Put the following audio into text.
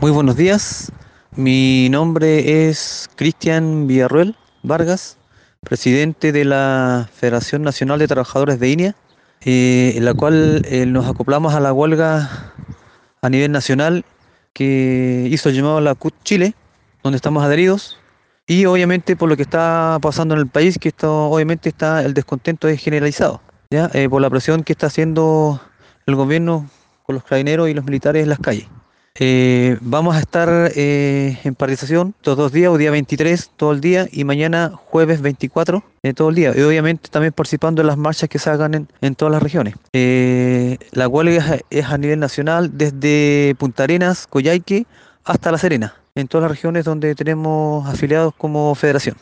Muy buenos días, mi nombre es Cristian Villarruel Vargas, presidente de la Federación Nacional de Trabajadores de INEA, eh, en la cual eh, nos acoplamos a la huelga a nivel nacional que hizo el llamado la CUT Chile, donde estamos adheridos, y obviamente por lo que está pasando en el país, que obviamente está el descontento es generalizado, ¿ya? Eh, por la presión que está haciendo el gobierno con los carabineros y los militares en las calles. Eh, vamos a estar eh, en paralización todos dos días, hoy día 23 todo el día y mañana jueves 24 eh, todo el día. Y obviamente también participando en las marchas que se hagan en, todas las regiones. Eh, la huelga es, es a nivel nacional desde Punta Arenas, Coyhaique hasta La Serena, en todas las regiones donde tenemos afiliados como federación.